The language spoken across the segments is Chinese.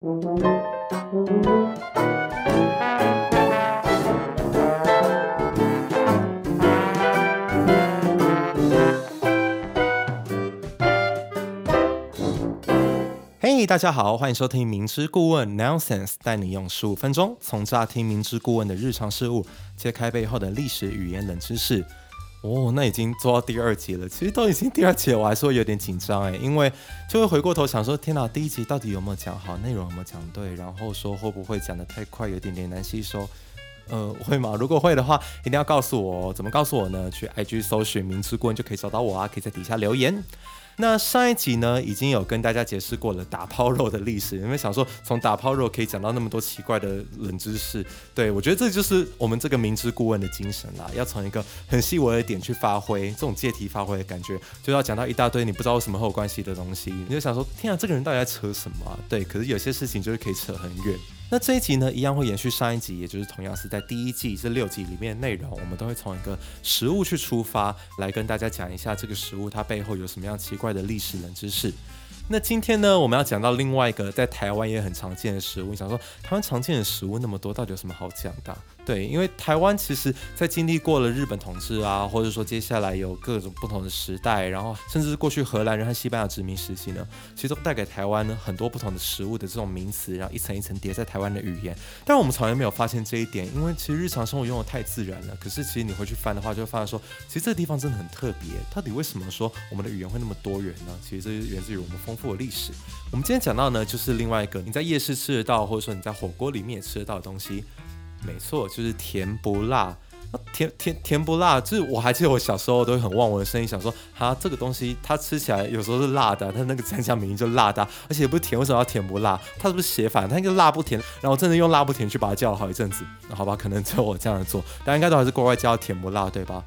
嘿，大家好，欢迎收听明知故问 Nonsense，带你用十五分钟从乍听明知故问的日常事物，揭开背后的历史语言冷知识。哦，那已经做到第二集了，其实都已经第二集了，我还是会有点紧张哎，因为就会回过头想说，天哪，第一集到底有没有讲好，内容有没有讲对，然后说会不会讲的太快，有点点难吸收。呃，会吗？如果会的话，一定要告诉我，怎么告诉我呢？去 IG 搜寻明知故问就可以找到我啊，可以在底下留言。那上一集呢，已经有跟大家解释过了打抛肉的历史，因为想说从打抛肉可以讲到那么多奇怪的冷知识，对我觉得这就是我们这个明知故问的精神啦，要从一个很细微的点去发挥，这种借题发挥的感觉，就要讲到一大堆你不知道为什么会有关系的东西，你就想说，天啊，这个人到底在扯什么？对，可是有些事情就是可以扯很远。那这一集呢，一样会延续上一集，也就是同样是在第一季这六集里面的内容，我们都会从一个食物去出发，来跟大家讲一下这个食物它背后有什么样奇怪的历史冷知识。那今天呢，我们要讲到另外一个在台湾也很常见的食物。你想说台湾常见的食物那么多，到底有什么好讲的？对，因为台湾其实在经历过了日本统治啊，或者说接下来有各种不同的时代，然后甚至是过去荷兰人和西班牙殖民时期呢，其实都带给台湾呢很多不同的食物的这种名词，然后一层一层叠在台湾的语言。但我们从来没有发现这一点，因为其实日常生活用的太自然了。可是其实你回去翻的话，就会发现说，其实这个地方真的很特别。到底为什么说我们的语言会那么多元呢？其实这是源自于我们丰富的历史。我们今天讲到呢，就是另外一个你在夜市吃得到，或者说你在火锅里面也吃得到的东西。没错，就是甜不辣。甜甜甜不辣，就是我还记得我小时候都会很忘我的声音，想说哈这个东西它吃起来有时候是辣的，它那个蘸酱明明就辣的，而且不是甜，为什么要甜不辣？它是不是写反？它应该辣不甜，然后真的用辣不甜去把它叫了好一阵子。好吧，可能只有我这样做，大家应该都还是乖乖叫甜不辣，对吧？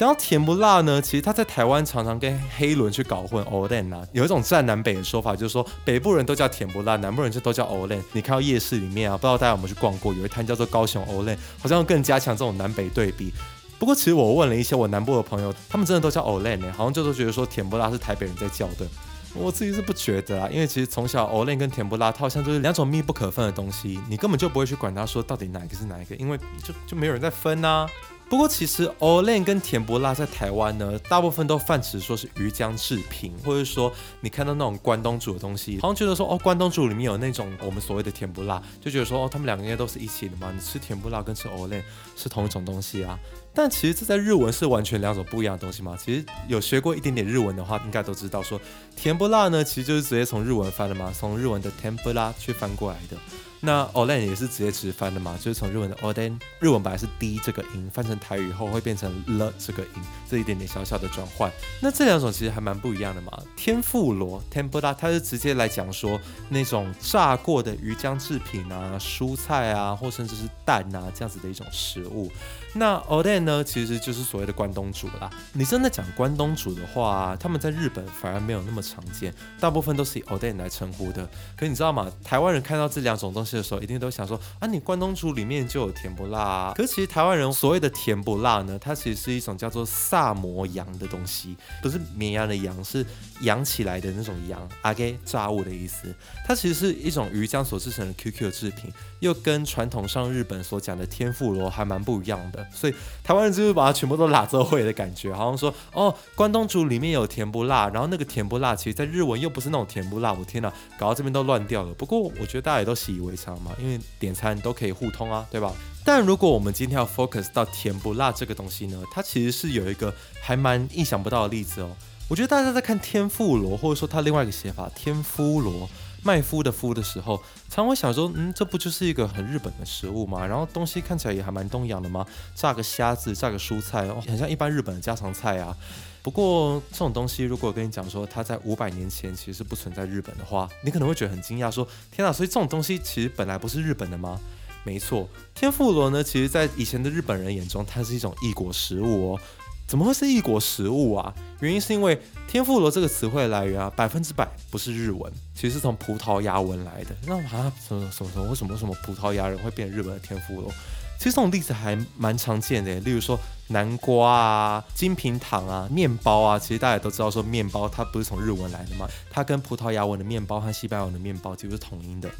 讲到甜不辣呢，其实他在台湾常常跟黑轮去搞混。o l e n 啊，有一种占南北的说法，就是说北部人都叫甜不辣，南部人就都叫 o l e n 你看到夜市里面啊，不知道大家有没有去逛过，有一摊叫做高雄 o l e n 好像更加强这种南北对比。不过其实我问了一些我南部的朋友，他们真的都叫 o l e n 呢，好像就都觉得说甜不辣是台北人在叫的。我自己是不觉得啊，因为其实从小 o l e n 跟甜不辣，它好像就是两种密不可分的东西，你根本就不会去管它说到底哪一个是哪一个，因为就就没有人在分呐。不过其实 o l e n 跟甜不辣在台湾呢，大部分都泛指说是鱼浆制品，或者说你看到那种关东煮的东西，好像觉得说哦，关东煮里面有那种我们所谓的甜不辣，就觉得说哦，他们两个应该都是一起的嘛，你吃甜不辣跟吃 o l e n 是同一种东西啊。但其实这在日文是完全两种不一样的东西吗？其实有学过一点点日文的话，应该都知道说甜不辣呢，其实就是直接从日文翻的嘛，从日文的 tempura 去翻过来的。那 o l e n 也是直接直翻的嘛，就是从日文的 o l e n 日文本来是 d 这个音，翻成台语后会变成 l 这个音，这一点点小小的转换。那这两种其实还蛮不一样的嘛。天妇罗 （tempura） 它是直接来讲说那种炸过的鱼浆制品啊、蔬菜啊，或甚至是蛋啊这样子的一种食物。那 o l e n 呢，其实就是所谓的关东煮啦。你真的讲关东煮的话，他们在日本反而没有那么常见，大部分都是以 o l e n 来称呼的。可你知道吗？台湾人看到这两种东西的时候，一定都想说啊，你关东煮里面就有甜不辣啊。可是其实台湾人所谓的甜不辣呢，它其实是一种叫做萨摩羊的东西，不是绵羊的羊，是养起来的那种羊，阿给炸物的意思。它其实是一种鱼浆所制成的 QQ 制品，又跟传统上日本所讲的天妇罗还蛮不一样的。所以台湾人就是把它全部都拉这会的感觉，好像说哦，关东煮里面有甜不辣，然后那个甜不辣，其实在日文又不是那种甜不辣，我天哪，搞到这边都乱掉了。不过我觉得大家也都习以为常嘛，因为点餐都可以互通啊，对吧？但如果我们今天要 focus 到甜不辣这个东西呢，它其实是有一个还蛮意想不到的例子哦。我觉得大家在看天妇罗，或者说它另外一个写法天妇罗。麦麸的夫的时候，常会想说，嗯，这不就是一个很日本的食物吗？然后东西看起来也还蛮东洋的吗？炸个虾子，炸个蔬菜，哦，很像一般日本的家常菜啊。不过这种东西，如果跟你讲说它在五百年前其实是不存在日本的话，你可能会觉得很惊讶，说天哪，所以这种东西其实本来不是日本的吗？没错，天妇罗呢，其实在以前的日本人眼中，它是一种异国食物哦。怎么会是异国食物啊？原因是因为天妇罗这个词汇来源啊，百分之百不是日文，其实是从葡萄牙文来的。那啊，什么什么什么？为什么什么葡萄牙人会变日本的天妇罗？其实这种例子还蛮常见的，例如说南瓜啊、金平糖啊、面包啊。其实大家都知道说面包它不是从日文来的嘛，它跟葡萄牙文的面包和西班牙文的面包几乎是同音的。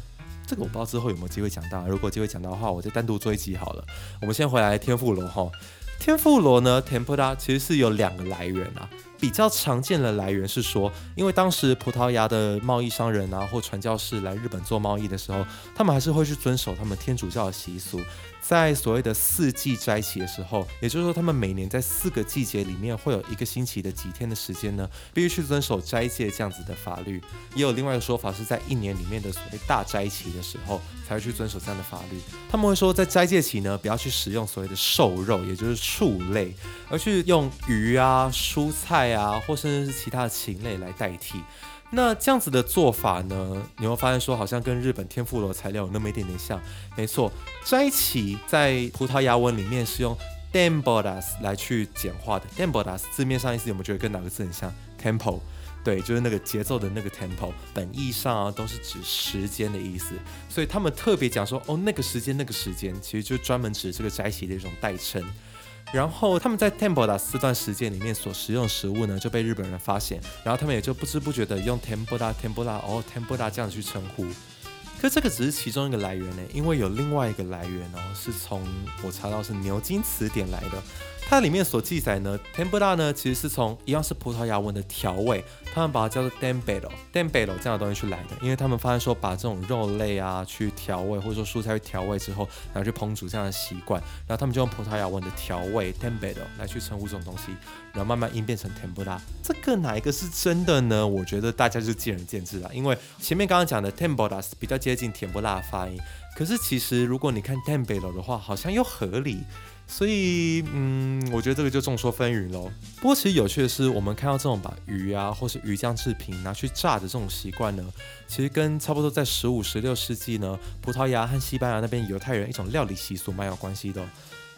这个我不知道之后有没有机会讲到，如果机会讲到的话，我就单独做一集好了。我们先回来天妇罗哈，天妇罗呢，tempura 其实是有两个来源啊。比较常见的来源是说，因为当时葡萄牙的贸易商人啊或传教士来日本做贸易的时候，他们还是会去遵守他们天主教的习俗。在所谓的四季斋期的时候，也就是说，他们每年在四个季节里面会有一个星期的几天的时间呢，必须去遵守斋戒这样子的法律。也有另外一个说法，是在一年里面的所谓大斋期的时候，才会去遵守这样的法律。他们会说，在斋戒期呢，不要去使用所谓的瘦肉，也就是畜类，而去用鱼啊、蔬菜啊，或甚至是其他的禽类来代替。那这样子的做法呢，你会发现说好像跟日本天妇罗材料有那么一点点像。没错，斋崎在葡萄牙文里面是用 temporas 来去简化的。temporas 字面上意思有没有觉得跟哪个字很像？tempo，对，就是那个节奏的那个 tempo。本意上啊都是指时间的意思，所以他们特别讲说哦那个时间那个时间，其实就专门指这个斋崎的一种代称。然后他们在 Tempura 四段时间里面所食用食物呢，就被日本人发现，然后他们也就不知不觉的用 Tempura Tempura 哦 Tempura 这样去称呼。可这个只是其中一个来源呢，因为有另外一个来源哦，是从我查到是牛津词典来的。它里面所记载呢，tempura 呢其实是从一样是葡萄牙文的调味，他们把它叫做 dembelo，dembelo 这样的东西去来的，因为他们发现说把这种肉类啊去调味，或者说蔬菜去调味之后，然后去烹煮这样的习惯，然后他们就用葡萄牙文的调味 dembelo 来去称呼这种东西，然后慢慢演变成 tempura。这个哪一个是真的呢？我觉得大家就见仁见智了，因为前面刚刚讲的 tempura 比较接近甜不辣的发音，可是其实如果你看 dembelo 的话，好像又合理。所以，嗯，我觉得这个就众说纷纭喽。不过，其实有趣的是，我们看到这种把鱼啊，或是鱼酱制品拿去炸的这种习惯呢，其实跟差不多在十五、十六世纪呢，葡萄牙和西班牙那边犹太人一种料理习俗蛮有关系的。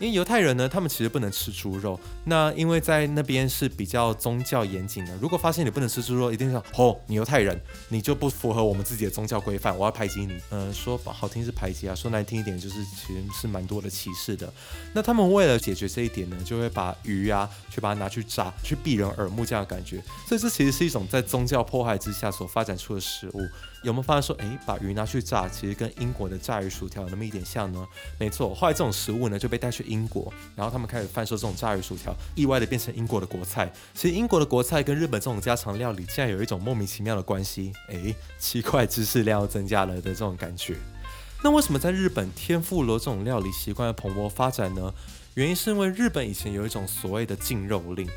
因为犹太人呢，他们其实不能吃猪肉。那因为在那边是比较宗教严谨的，如果发现你不能吃猪肉，一定是哦，你犹太人，你就不符合我们自己的宗教规范，我要排挤你。嗯，说好听是排挤啊，说难听一点就是其实是蛮多的歧视的。那他们为了解决这一点呢，就会把鱼啊，去把它拿去炸，去避人耳目这样的感觉。所以这其实是一种在宗教迫害之下所发展出的食物。有没有发现说，哎，把鱼拿去炸，其实跟英国的炸鱼薯条有那么一点像呢？没错，后来这种食物呢就被带去英国，然后他们开始贩售这种炸鱼薯条，意外的变成英国的国菜。其实英国的国菜跟日本这种家常料理竟然有一种莫名其妙的关系，哎，奇怪，知识量又增加了的这种感觉。那为什么在日本天妇罗这种料理习惯的蓬勃发展呢？原因是因为日本以前有一种所谓的禁肉令。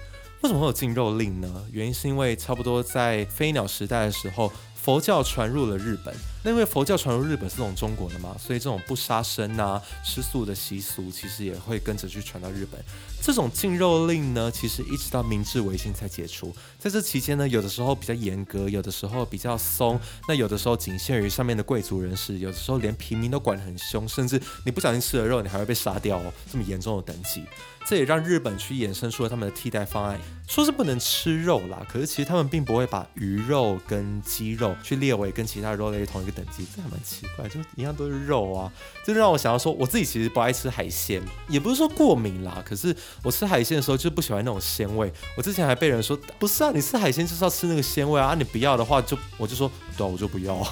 为什么会有禁肉令呢？原因是因为差不多在飞鸟时代的时候。佛教传入了日本，那因为佛教传入日本是从中国的嘛，所以这种不杀生啊、吃素的习俗其实也会跟着去传到日本。这种禁肉令呢，其实一直到明治维新才解除。在这期间呢，有的时候比较严格，有的时候比较松。那有的时候仅限于上面的贵族人士，有的时候连平民都管得很凶，甚至你不小心吃了肉，你还会被杀掉哦，这么严重的等级。这也让日本去衍生出了他们的替代方案，说是不能吃肉啦，可是其实他们并不会把鱼肉跟鸡肉去列为跟其他肉类同一个等级，这还蛮奇怪，就一样都是肉啊，这让我想到说，我自己其实不爱吃海鲜，也不是说过敏啦，可是我吃海鲜的时候就不喜欢那种鲜味。我之前还被人说，不是啊，你吃海鲜就是要吃那个鲜味啊，你不要的话就我就说，对，我就不要。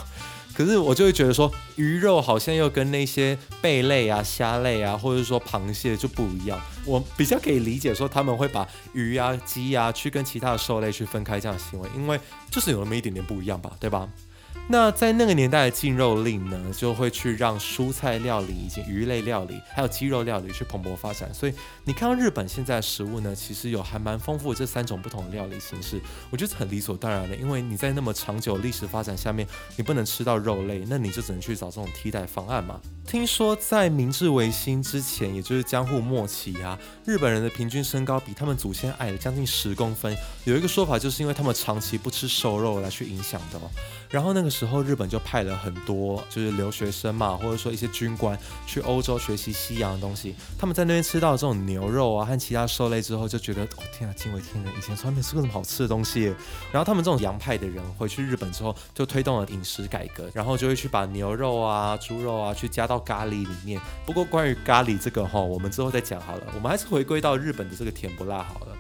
可是我就会觉得说，鱼肉好像又跟那些贝类啊、虾类啊，或者说螃蟹就不一样。我比较可以理解说，他们会把鱼啊、鸡啊去跟其他的兽类去分开这样的行为，因为就是有那么一点点不一样吧，对吧？那在那个年代的禁肉令呢，就会去让蔬菜料理以及鱼类料理，还有鸡肉料理去蓬勃发展。所以你看到日本现在食物呢，其实有还蛮丰富的这三种不同的料理形式，我觉得很理所当然的。因为你在那么长久历史发展下面，你不能吃到肉类，那你就只能去找这种替代方案嘛。听说在明治维新之前，也就是江户末期啊，日本人的平均身高比他们祖先矮了将近十公分。有一个说法，就是因为他们长期不吃瘦肉来去影响的哦。然后那个时候，日本就派了很多就是留学生嘛，或者说一些军官去欧洲学习西洋的东西。他们在那边吃到这种牛肉啊和其他兽类之后，就觉得哦天啊，惊为天人！以前从来没吃过这么好吃的东西。然后他们这种洋派的人回去日本之后，就推动了饮食改革，然后就会去把牛肉啊、猪肉啊去加到咖喱里面。不过关于咖喱这个哈，我们之后再讲好了。我们还是回归到日本的这个甜不辣好了。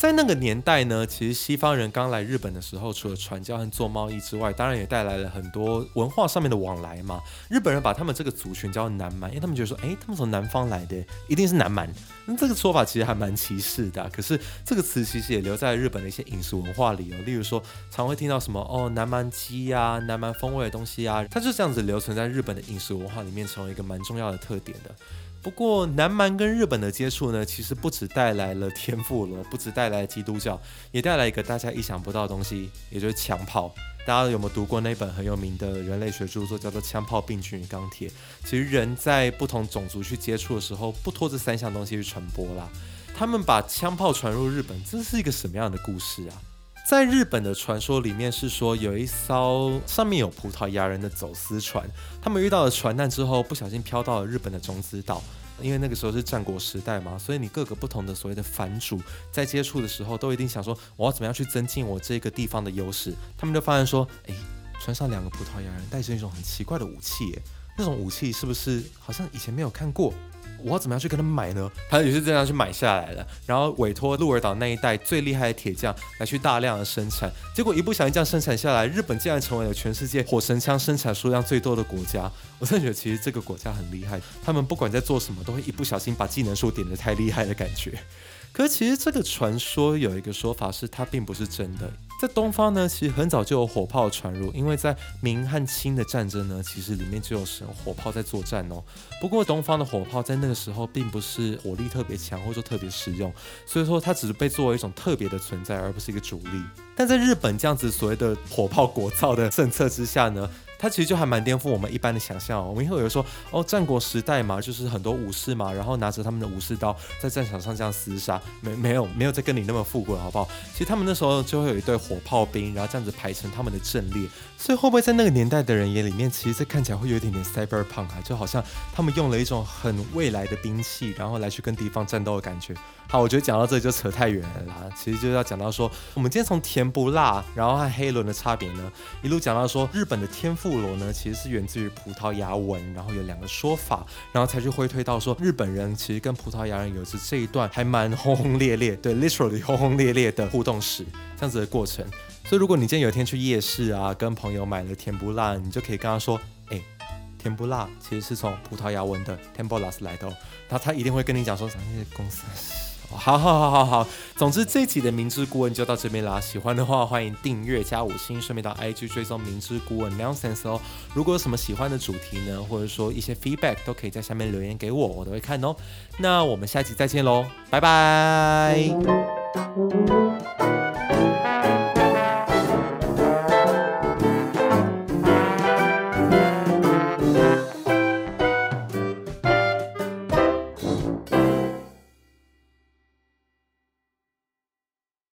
在那个年代呢，其实西方人刚来日本的时候，除了传教和做贸易之外，当然也带来了很多文化上面的往来嘛。日本人把他们这个族群叫南蛮，因为他们觉得说，哎，他们从南方来的，一定是南蛮。那这个说法其实还蛮歧视的。可是这个词其实也留在日本的一些饮食文化里哦，例如说，常会听到什么哦，南蛮鸡呀，南蛮风味的东西啊，它就这样子留存在日本的饮食文化里面，成为一个蛮重要的特点的。不过南蛮跟日本的接触呢，其实不只带来了天妇罗，不只带来基督教，也带来一个大家意想不到的东西，也就是枪炮。大家有没有读过那本很有名的人类学著作，叫做《枪炮、病菌与钢铁》？其实人在不同种族去接触的时候，不拖这三项东西去传播啦。他们把枪炮传入日本，这是一个什么样的故事啊？在日本的传说里面是说，有一艘上面有葡萄牙人的走私船，他们遇到了船难之后，不小心飘到了日本的种子岛。因为那个时候是战国时代嘛，所以你各个不同的所谓的藩主在接触的时候，都一定想说，我要怎么样去增进我这个地方的优势。他们就发现说，哎，船上两个葡萄牙人带着一种很奇怪的武器，那种武器是不是好像以前没有看过？我要怎么样去跟他买呢？他也是这样去买下来的，然后委托鹿儿岛那一带最厉害的铁匠来去大量的生产，结果一不小心这样生产下来，日本竟然成为了全世界火神枪生产数量最多的国家。我真的觉得其实这个国家很厉害，他们不管在做什么，都会一不小心把技能数点的太厉害的感觉。可是其实这个传说有一个说法是它并不是真的。在东方呢，其实很早就有火炮传入，因为在明和清的战争呢，其实里面就有使用火炮在作战哦。不过东方的火炮在那个时候并不是火力特别强，或者说特别实用，所以说它只是被作为一种特别的存在，而不是一个主力。但在日本这样子所谓的火炮国造的政策之下呢？它其实就还蛮颠覆我们一般的想象哦。我们会有说，哦，战国时代嘛，就是很多武士嘛，然后拿着他们的武士刀在战场上这样厮杀，没 没有没有再跟你那么富贵，好不好？其实他们那时候就会有一队火炮兵，然后这样子排成他们的阵列。所以会不会在那个年代的人眼里面，其实这看起来会有一点点 cyberpunk 啊，就好像他们用了一种很未来的兵器，然后来去跟敌方战斗的感觉。好，我觉得讲到这里就扯太远了啦。其实就要讲到说，我们今天从甜不辣，然后和黑轮的差别呢，一路讲到说，日本的天赋布罗呢，其实是源自于葡萄牙文，然后有两个说法，然后才去回推到说，日本人其实跟葡萄牙人有着这一段还蛮轰轰烈烈，对，literally 轰轰烈烈的互动史，这样子的过程。所以如果你今天有一天去夜市啊，跟朋友买了甜不辣，你就可以跟他说，哎，甜不辣其实是从葡萄牙文的 tempolas 来的，然后他一定会跟你讲说，咱们公司。好好好好好，总之这集的明知故问就到这边啦。喜欢的话，欢迎订阅加五星，顺便到 IG 追踪明知故问 nonsense 哦。如果有什么喜欢的主题呢，或者说一些 feedback，都可以在下面留言给我，我都会看哦。那我们下集再见喽，拜拜。